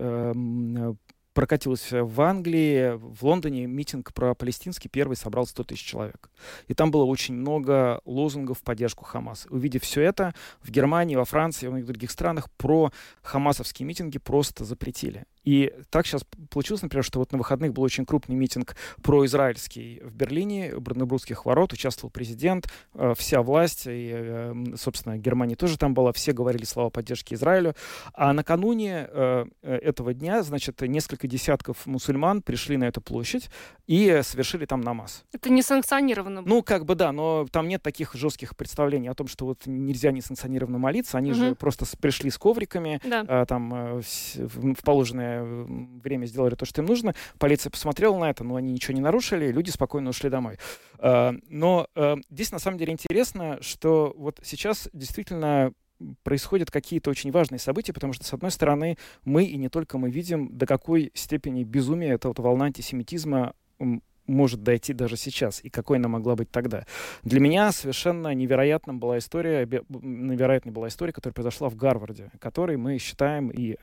прокатилась в Англии, в Лондоне митинг про палестинский первый собрал 100 тысяч человек. И там было очень много лозунгов в поддержку Хамаса. Увидев все это, в Германии, во Франции, во многих других странах про хамасовские митинги просто запретили. И так сейчас получилось, например, что вот на выходных был очень крупный митинг произраильский в Берлине, у Бранденбургских ворот, участвовал президент, э, вся власть, и, э, собственно, Германия тоже там была, все говорили слова поддержки Израилю. А накануне э, этого дня, значит, несколько десятков мусульман пришли на эту площадь и совершили там намаз.
Это не санкционировано.
Ну, как бы да, но там нет таких жестких представлений о том, что вот нельзя несанкционированно молиться. Они же
Мгм.
просто пришли с ковриками,
Да.
там в положенное время сделали то, что им нужно. Полиция посмотрела на это, но они ничего не нарушили, люди спокойно ушли домой. А, Но э, здесь на самом деле интересно, что вот сейчас действительно происходят какие-то очень важные события, потому что, с одной стороны, мы, и не только мы, видим, до какой степени безумия эта вот волна антисемитизма может дойти даже сейчас, и какой она могла быть тогда. Для меня совершенно невероятным была история, невероятной была история, которая произошла в Гарварде, который мы считаем, и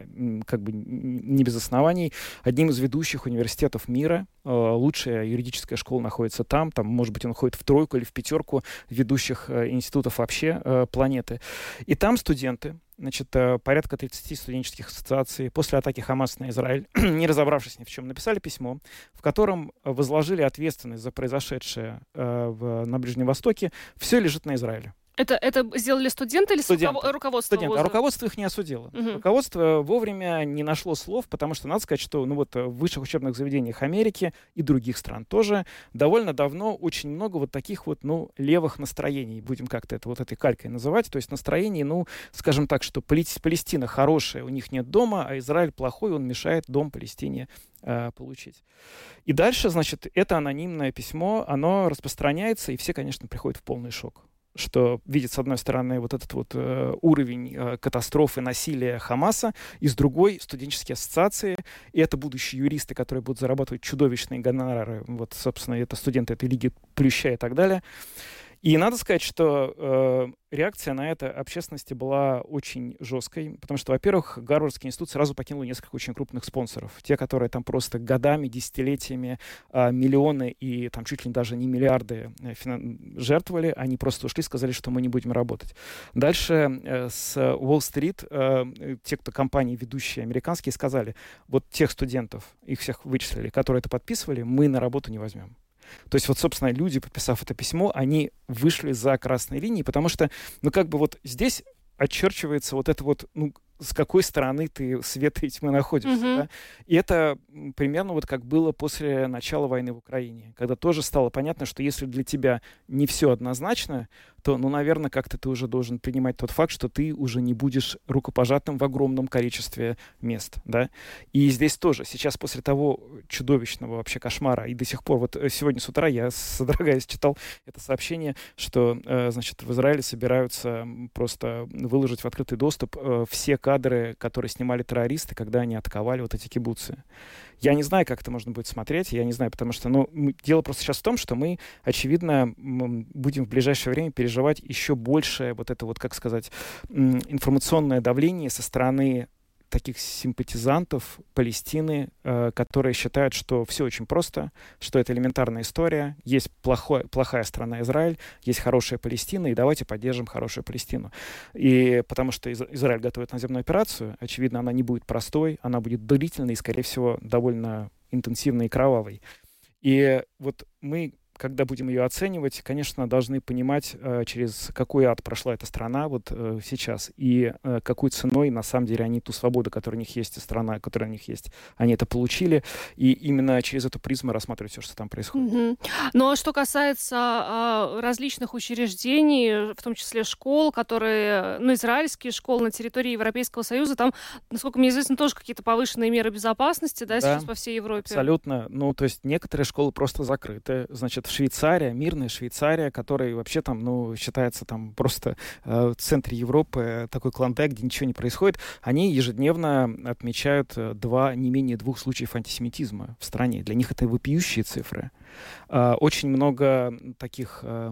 как бы не без оснований, одним из ведущих университетов мира. Э, Лучшая юридическая школа находится там, там, может быть, он входит в тройку или в пятерку ведущих э, институтов вообще э, планеты. И там студенты, значит, э, порядка 30 студенческих ассоциаций после атаки Хамас на Израиль, не разобравшись ни в чем, написали письмо, в котором возложили ответственность за произошедшее э, в, на Ближнем Востоке. Все лежит на Израиле.
Это, это сделали студенты или
Студенты.
руково- руководство
Студенты. А руководство их не осудило.
Мгм.
Руководство вовремя не нашло слов, потому что надо сказать, что ну вот в высших учебных заведениях Америки и других стран тоже довольно давно очень много вот таких вот, ну, левых настроений, будем как-то это вот этой калькой называть, то есть настроений, ну, скажем так, что Палес- Палестина хорошая, у них нет дома, а Израиль плохой, он мешает дом Палестине э, получить. И дальше, значит, это анонимное письмо, оно распространяется, и все, конечно, приходят в полный шок что видят, с одной стороны, вот этот вот э, уровень э, катастрофы, насилия Хамаса, и с другой студенческие ассоциации, и это будущие юристы, которые будут зарабатывать чудовищные гонорары, вот, собственно, это студенты этой лиги Плюща и так далее. И надо сказать, что э, реакция на это общественности была очень жесткой, потому что, во-первых, Гарвардский институт сразу покинул несколько очень крупных спонсоров. Те, которые там просто годами, десятилетиями э, миллионы и там чуть ли даже не миллиарды э, жертвовали, они просто ушли, сказали, что мы не будем работать. Дальше э, с Уолл-стрит э, те, кто компании ведущие американские, сказали, вот тех студентов, их всех вычислили, которые это подписывали, мы на работу не возьмем. То есть вот, собственно, люди, подписав это письмо, они вышли за красной линией, потому что, ну, как бы вот здесь отчерчивается вот это вот, ну, с какой стороны ты света и тьмы находишься. Mm-hmm. Да? И это примерно вот как было после начала войны в Украине, когда тоже стало понятно, что если для тебя не все однозначно, то, ну, наверное, как-то ты уже должен принимать тот факт, что ты уже не будешь рукопожатым в огромном количестве мест, да. И здесь тоже, сейчас после того чудовищного вообще кошмара, и до сих пор, вот э, сегодня с утра я, содрогаясь, читал это сообщение, что, э, значит, в Израиле собираются просто выложить в открытый доступ э, все кадры, которые снимали террористы, когда они атаковали вот эти кибуцы. Я не знаю, как это можно будет смотреть, я не знаю, потому что, ну, дело просто сейчас в том, что мы, очевидно, будем в ближайшее время переживать еще больше вот это вот, как сказать, информационное давление со стороны таких симпатизантов Палестины, э, которые считают, что все очень просто, что это элементарная история, есть плохой, плохая страна Израиль, есть хорошая Палестина, и давайте поддержим хорошую Палестину. И потому что Из Израиль готовит наземную операцию, очевидно, она не будет простой, она будет длительной и, скорее всего, довольно интенсивной и кровавой. И вот мы когда будем ее оценивать, конечно, должны понимать, э, через какой ад прошла эта страна вот э, сейчас, и э, какой ценой, на самом деле, они ту свободу, которая у них есть, и страна, которая у них есть, они это получили, и именно через эту призму рассматривать все, что там происходит.
Mm-hmm. Ну, а что касается а, различных учреждений, в том числе школ, которые, ну, израильские школы на территории Европейского Союза, там, насколько мне известно, тоже какие-то повышенные меры безопасности, да, да сейчас по всей Европе?
Абсолютно. Ну, то есть некоторые школы просто закрыты, значит, значит, Швейцария, мирная Швейцария, которая вообще там, ну, считается там просто э, в центре Европы такой клондайк, где ничего не происходит, они ежедневно отмечают э, два, не менее двух случаев антисемитизма в стране. Для них это вопиющие цифры. Э, очень много таких э,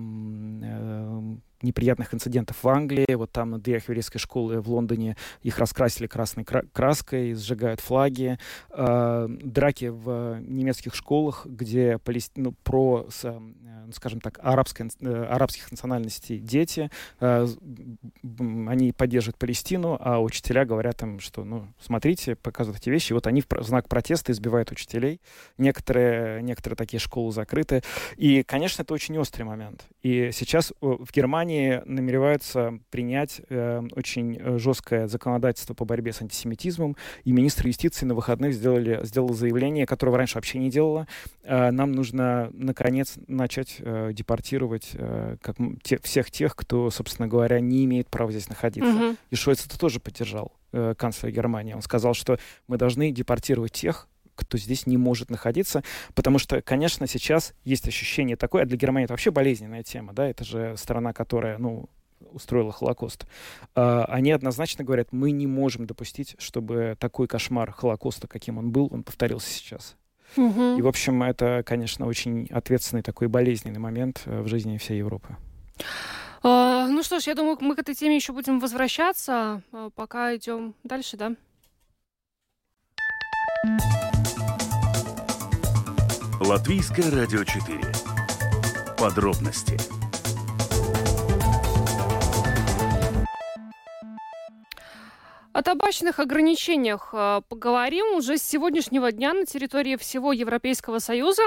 э, неприятных инцидентов в Англии. Вот там на дверях еврейской школы в Лондоне их раскрасили красной краской, сжигают флаги. Э, драки в немецких школах, где палест... ну, про, с, э, скажем так, арабской, э, арабских национальностей дети, э, они поддерживают Палестину, а учителя говорят им, что, ну, смотрите, показывают эти вещи. Вот они в знак протеста избивают учителей. Некоторые, некоторые такие школы закрыты. И, конечно, это очень острый момент. И сейчас в Германии Германии намереваются принять э, очень э, жесткое законодательство по борьбе с антисемитизмом, и министр юстиции на выходных сделали, сделал заявление, которого раньше вообще не делала. Э, нам нужно, наконец, начать э, депортировать э, как, те, всех тех, кто, собственно говоря, не имеет права здесь находиться. Mm-hmm. И Шойц это тоже поддержал, э, канцлер Германии. Он сказал, что мы должны депортировать тех, кто здесь не может находиться, потому что, конечно, сейчас есть ощущение такое, а для Германии это вообще болезненная тема, да, это же страна, которая, ну, устроила Холокост, а, они однозначно говорят, мы не можем допустить, чтобы такой кошмар Холокоста, каким он был, он повторился сейчас. Угу. И, в общем, это, конечно, очень ответственный такой болезненный момент э, в жизни всей Европы.
А, ну что ж, я думаю, мы к этой теме еще будем возвращаться, а, пока идем дальше, да?
Латвийское радио 4. Подробности
О табачных ограничениях э, поговорим. Уже с сегодняшнего дня на территории всего Европейского Союза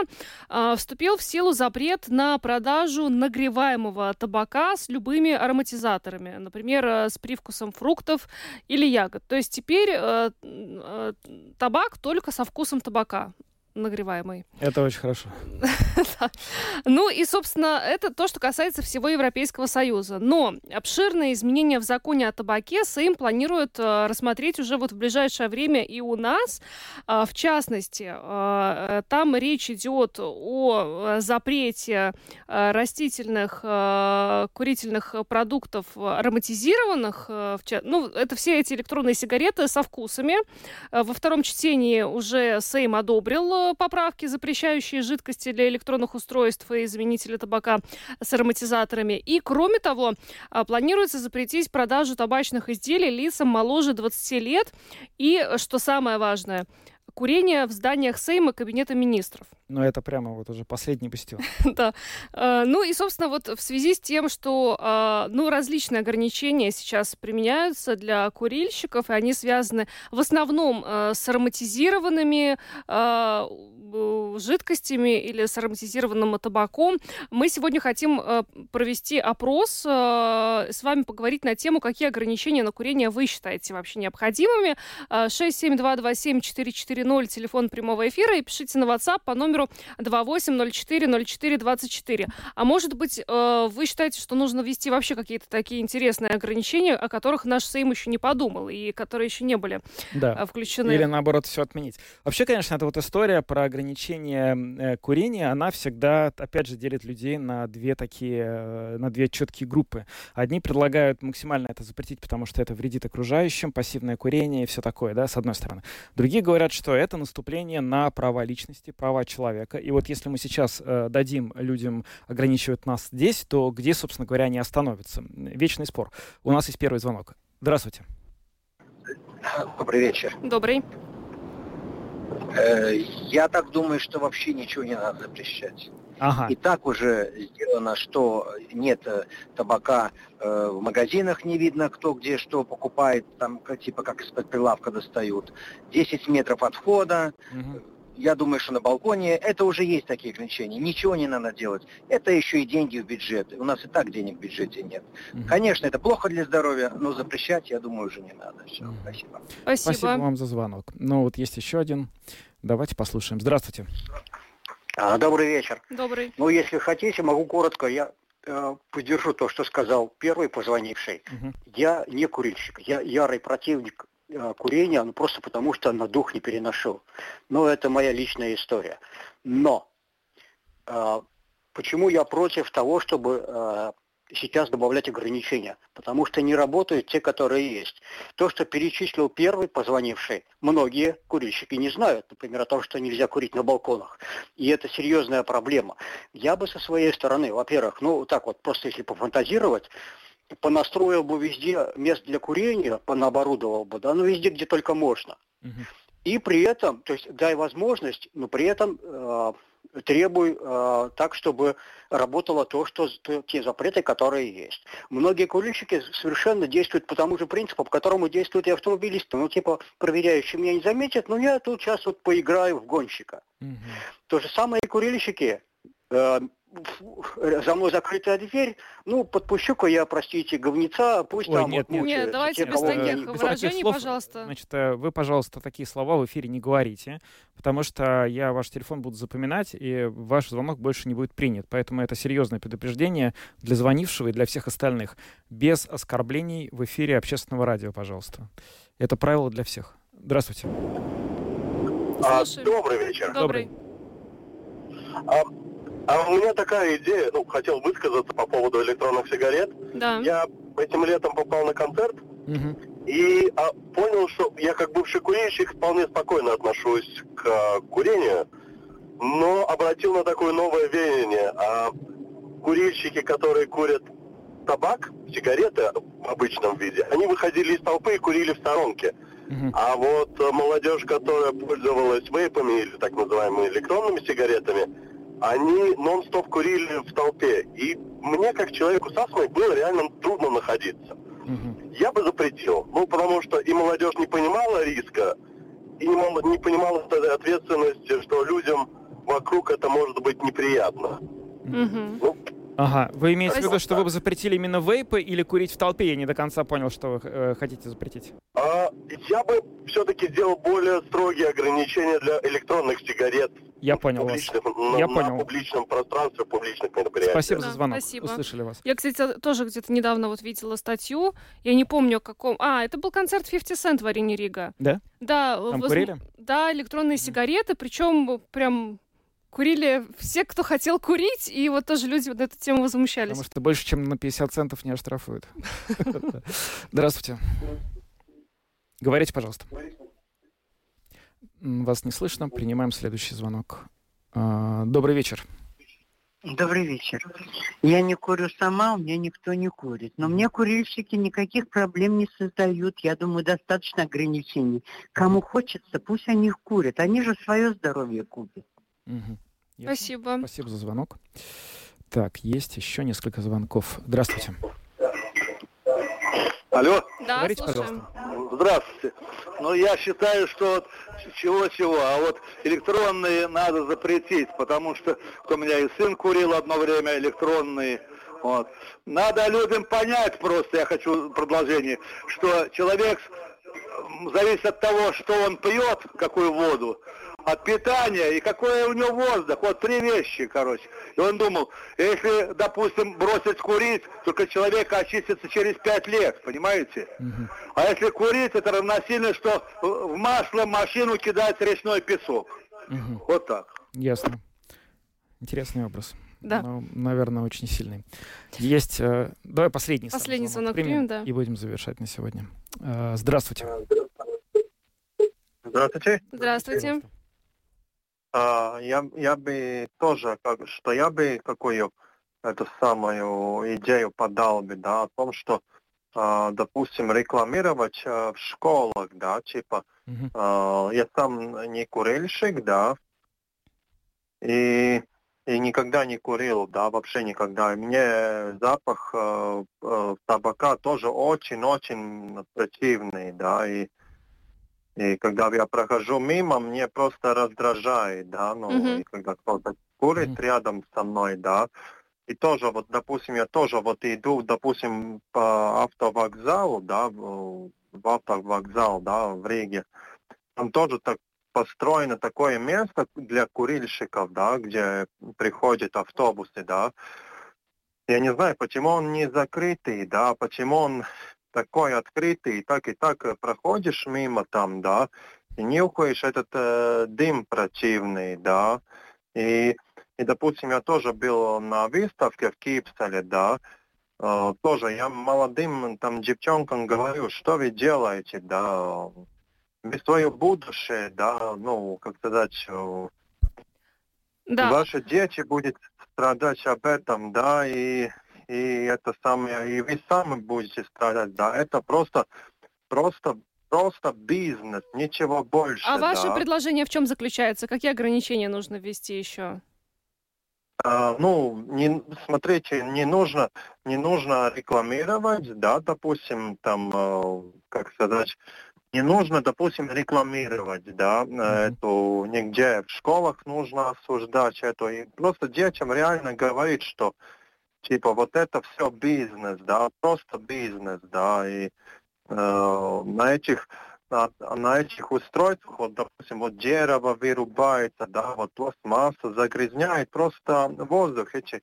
э, вступил в силу запрет на продажу нагреваемого табака с любыми ароматизаторами, например, э, с привкусом фруктов или ягод. То есть теперь табак только со вкусом табака нагреваемый.
Это очень хорошо.
Ну и, собственно, это то, что касается всего Европейского Союза. Но обширные изменения в законе о табаке Сейм планирует э, рассмотреть уже вот в ближайшее время и у нас. А, в частности, э, там речь идет о запрете э, растительных курительных продуктов ароматизированных. Ну, это все эти электронные сигареты со вкусами. Во втором чтении уже Сейм одобрил э, поправки, запрещающие жидкости для электронных устройств и заменители табака с ароматизаторами. И, кроме того, а, планируется запретить продажу табачных изделий лицам моложе 20 лет. И, что самое важное, курение в зданиях Сейма Кабинета министров.
Ну, это прямо вот уже последний бастион.
да. А, ну и, собственно, вот в связи с тем, что а, ну, различные ограничения сейчас применяются для курильщиков, и они связаны в основном а, с ароматизированными жидкостями или с ароматизированным табаком, мы сегодня хотим провести опрос, с вами поговорить на тему, какие ограничения на курение вы считаете вообще необходимыми. 67227-440, телефон прямого эфира, и пишите на WhatsApp по номеру номеру 28040424. А может быть, э, вы считаете, что нужно ввести вообще какие-то такие интересные ограничения, о которых наш Сейм еще не подумал и которые еще не были да. Э, включены?
Или наоборот, все отменить. Вообще, конечно, эта вот история про ограничение э, курения, она всегда, опять же, делит людей на две такие, на две четкие группы. Одни предлагают максимально это запретить, потому что это вредит окружающим, пассивное курение и все такое, да, с одной стороны. Другие говорят, что это наступление на права личности, права человека человека. И вот если мы сейчас э, дадим людям ограничивать нас здесь, то где, собственно говоря, они остановятся? Вечный спор. У нас есть первый звонок. Здравствуйте.
Добрый вечер.
Добрый.
Э, я так думаю, что вообще ничего не надо запрещать.
Ага.
И так уже сделано, что нет э, табака э, в магазинах, не видно, кто где что покупает, там типа как из-под прилавка достают. 10 метров от входа, угу я думаю, что на балконе это уже есть такие ограничения. Ничего не надо делать. Это еще и деньги в бюджет. У нас и так денег в бюджете нет. Угу. Конечно, это плохо для здоровья, но запрещать, я думаю, уже не надо. Все, угу. спасибо.
спасибо.
Спасибо вам за звонок. Ну вот есть еще один. Давайте послушаем. Здравствуйте.
А, добрый вечер.
Добрый.
Ну, если хотите, могу коротко. Я э, поддержу то, что сказал первый позвонивший. Угу. Я не курильщик. Я ярый противник Э, курения, ну просто потому что на дух не переношу. Но это моя личная история. Но э, почему я против того, чтобы э, сейчас добавлять ограничения? Потому что не работают те, которые есть. То, что перечислил первый позвонивший, многие курильщики не знают, например, о том, что нельзя курить на балконах. И это серьезная проблема. Я бы со своей стороны, во-первых, ну так вот, просто если пофантазировать, понастроил бы везде мест для курения, понаоборудовал бы, да, ну везде, где только можно. Угу. И при этом, то есть дай возможность, но при этом э, требуй э, так, чтобы работало то, что те запреты, которые есть. Многие курильщики совершенно действуют по тому же принципу, по которому действуют и автомобилисты. Ну, типа, проверяющие меня не заметят, но я тут сейчас вот поиграю в гонщика. Угу. То же самое и курильщики. Э, за мной закрытая дверь, ну, подпущу-ка я, простите, говнеца, пусть
Ой,
там
нет,
вот
нет, давайте без таких выражений, слов, пожалуйста.
Значит, э, вы, пожалуйста, такие слова в эфире не говорите, потому что я ваш телефон буду запоминать, и ваш звонок больше не будет принят. Поэтому это серьезное предупреждение для звонившего и для всех остальных. Без оскорблений в эфире общественного радио, пожалуйста. Это правило для всех. Здравствуйте.
А, добрый вечер.
Добрый.
А, а у меня такая идея, ну, хотел высказаться по поводу электронных сигарет.
Да.
Я этим летом попал на концерт угу. и а, понял, что я как бывший курильщик вполне спокойно отношусь к а, курению, но обратил на такое новое веяние. А курильщики, которые курят табак, сигареты в обычном виде, они выходили из толпы и курили в сторонке. Uh-huh. А вот молодежь, которая пользовалась вейпами или так называемыми электронными сигаретами, они нон-стоп курили в толпе. И мне, как человеку с астмой, было реально трудно находиться. Угу. Я бы запретил. Ну, потому что и молодежь не понимала риска, и не, не понимала ответственности, что людям вокруг это может быть неприятно.
Угу.
Ну, Ага, вы имеете в виду, что вы бы запретили именно вейпы или курить в толпе? Я не до конца понял, что вы э, хотите запретить.
А, я бы все-таки сделал более строгие ограничения для электронных сигарет
я понял вас. На, я
на
понял.
публичном пространстве, публичных мероприятиях.
Спасибо
да,
за звонок.
Спасибо.
Услышали вас.
Я, кстати, тоже где-то недавно вот видела статью. Я не помню, о каком... А, это был концерт 50 Cent в арене Рига.
Да?
Да.
Там воз... курили?
Да, электронные сигареты, причем прям курили все, кто хотел курить, и вот тоже люди на эту тему возмущались.
Потому что больше, чем на 50 центов не оштрафуют. Здравствуйте. Говорите, пожалуйста. Вас не слышно. Принимаем следующий звонок. А, добрый вечер.
Добрый вечер. Я не курю сама, у меня никто не курит. Но мне курильщики никаких проблем не создают. Я думаю, достаточно ограничений. Кому хочется, пусть они их курят. Они же свое здоровье купят.
Угу.
Спасибо.
Спасибо за звонок. Так, есть еще несколько звонков. Здравствуйте.
Алло.
Да,
Говорите,
слушаем.
пожалуйста.
Здравствуйте. Ну, я считаю, что вот чего-чего, а вот электронные надо запретить, потому что у меня и сын курил одно время электронные. Вот. Надо людям понять просто, я хочу продолжение, что человек зависит от того, что он пьет, какую воду, от питания и какой у него воздух. Вот три вещи, короче. И он думал, если, допустим, бросить курить, только человек очистится через пять лет, понимаете? А если курить, это равносильно, что в масло машину кидать речной песок.
Мгм.
Вот так.
Ясно. Интересный образ.
Да.
Но, наверное, очень сильный. Есть... э, давай последний,
Последний звонок примем, да.
И будем завершать на сегодня. Э, здравствуйте.
Здравствуйте.
Здравствуйте.
А, я, я бы тоже, как, что я бы какую эту самую идею подал бы, да, о том, что, а, допустим, рекламировать а, в школах, да, типа,
Мгм.
а, я сам не курильщик, да, и, и никогда не курил, да, вообще никогда. И Мне запах э, э, табака тоже очень-очень противный, да, и и когда я прохожу мимо, мне просто раздражает, да, ну,
Мгм.
и когда кто-то курит
Мгм.
рядом со мной, да, и тоже вот, допустим, я тоже вот иду, допустим, по автовокзалу, да, в в автовокзал, да, в Риге, там тоже так построено такое место для курильщиков, да, где приходят автобусы, да. Я не знаю, почему он не закрытый, да, почему он такой открытый, так и так э, проходишь мимо там, да, и нюхаешь этот э, дым противный, да, и, и, допустим, я тоже был на выставке в Кипселе, да, э, тоже я молодым там девчонкам говорю, что вы делаете, да, вы свое будущее, да, ну, как сказать, э,
Да.
Ваши дети будут страдать об этом, да, и, и это самое, и вы сами будете страдать, да. Это просто, просто, просто бизнес, ничего больше.
А ваше
да.
предложение в чем заключается? Какие ограничения нужно ввести еще?
А, ну, не, смотрите, не нужно, не нужно рекламировать, да, допустим, там, э, как сказать, не нужно, допустим, рекламировать, да, э, эту нигде в школах нужно осуждать это, и просто детям реально говорить, что, типа, вот это все бизнес, да, просто бизнес, да, и э, на этих на, на этих устройствах, вот, допустим, вот дерево вырубается, да, вот пластмасса загрязняет просто воздух, эти,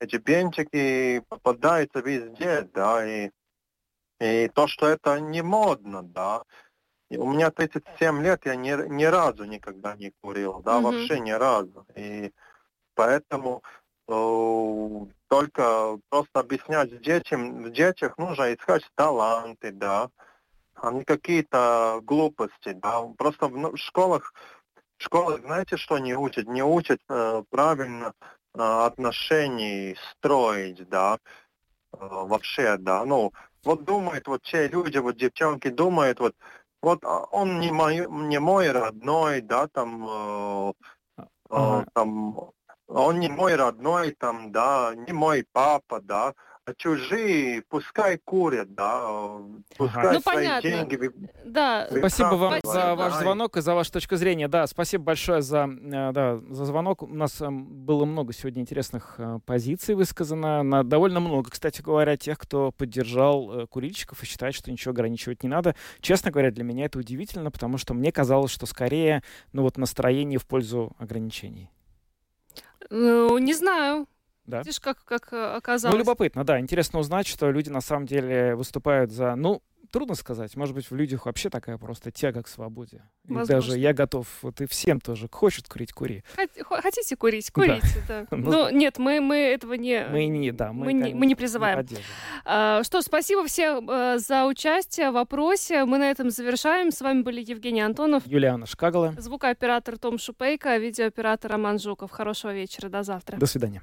эти бентики попадаются везде, да, и, и то, что это не модно, да. И у меня 37 лет, я ни, ни разу никогда не курил, да,
Мгм.
вообще ни разу. И поэтому только просто объяснять детям, в детях нужно искать таланты, да, а не какие-то глупости, да. Просто в ну, в школах, в школах, знаете, что не учат? Не учат э, правильно э, отношений строить, да, э, вообще, да. Ну, вот думают, вот те люди, вот девчонки думают, вот, вот а, он не мой, не мой родной, да, там, э, э,
Ага.
там, он не мой родной, там, да, не мой папа, да, а чужие пускай курят, да, пускай
Ну,
свои
понятно.
деньги
Да.
Спасибо вам
Спасибо.
за ваш
Да.
звонок и за вашу точку зрения. Да, спасибо большое за, э, да, за звонок. У нас эм, было много сегодня интересных э, позиций высказано. На довольно много, кстати говоря, тех, кто поддержал э, курильщиков и считает, что ничего ограничивать не надо. Честно говоря, для меня это удивительно, потому что мне казалось, что скорее, ну вот настроение в пользу ограничений.
Ну, не знаю.
Да?
Видишь, как, как э, оказалось.
Ну, любопытно, да. Интересно узнать, что люди на самом деле выступают за, ну, трудно сказать. Может быть, в людях вообще такая просто тяга к свободе. И даже я готов, вот и всем тоже, хочет курить, кури.
Хот- хо- Хотите курить? Курите, да.
Ну,
Но нет, мы, мы этого не...
Мы не, да, мы,
мы не, мы не призываем.
поддерживаем.
А, Что спасибо всем э, за участие в вопросе. Мы на этом завершаем. С вами были Евгений Антонов,
Юлиана Шкагала.
звукооператор Том Шупейко, видеооператор Роман Жуков. Хорошего вечера, до завтра.
До свидания.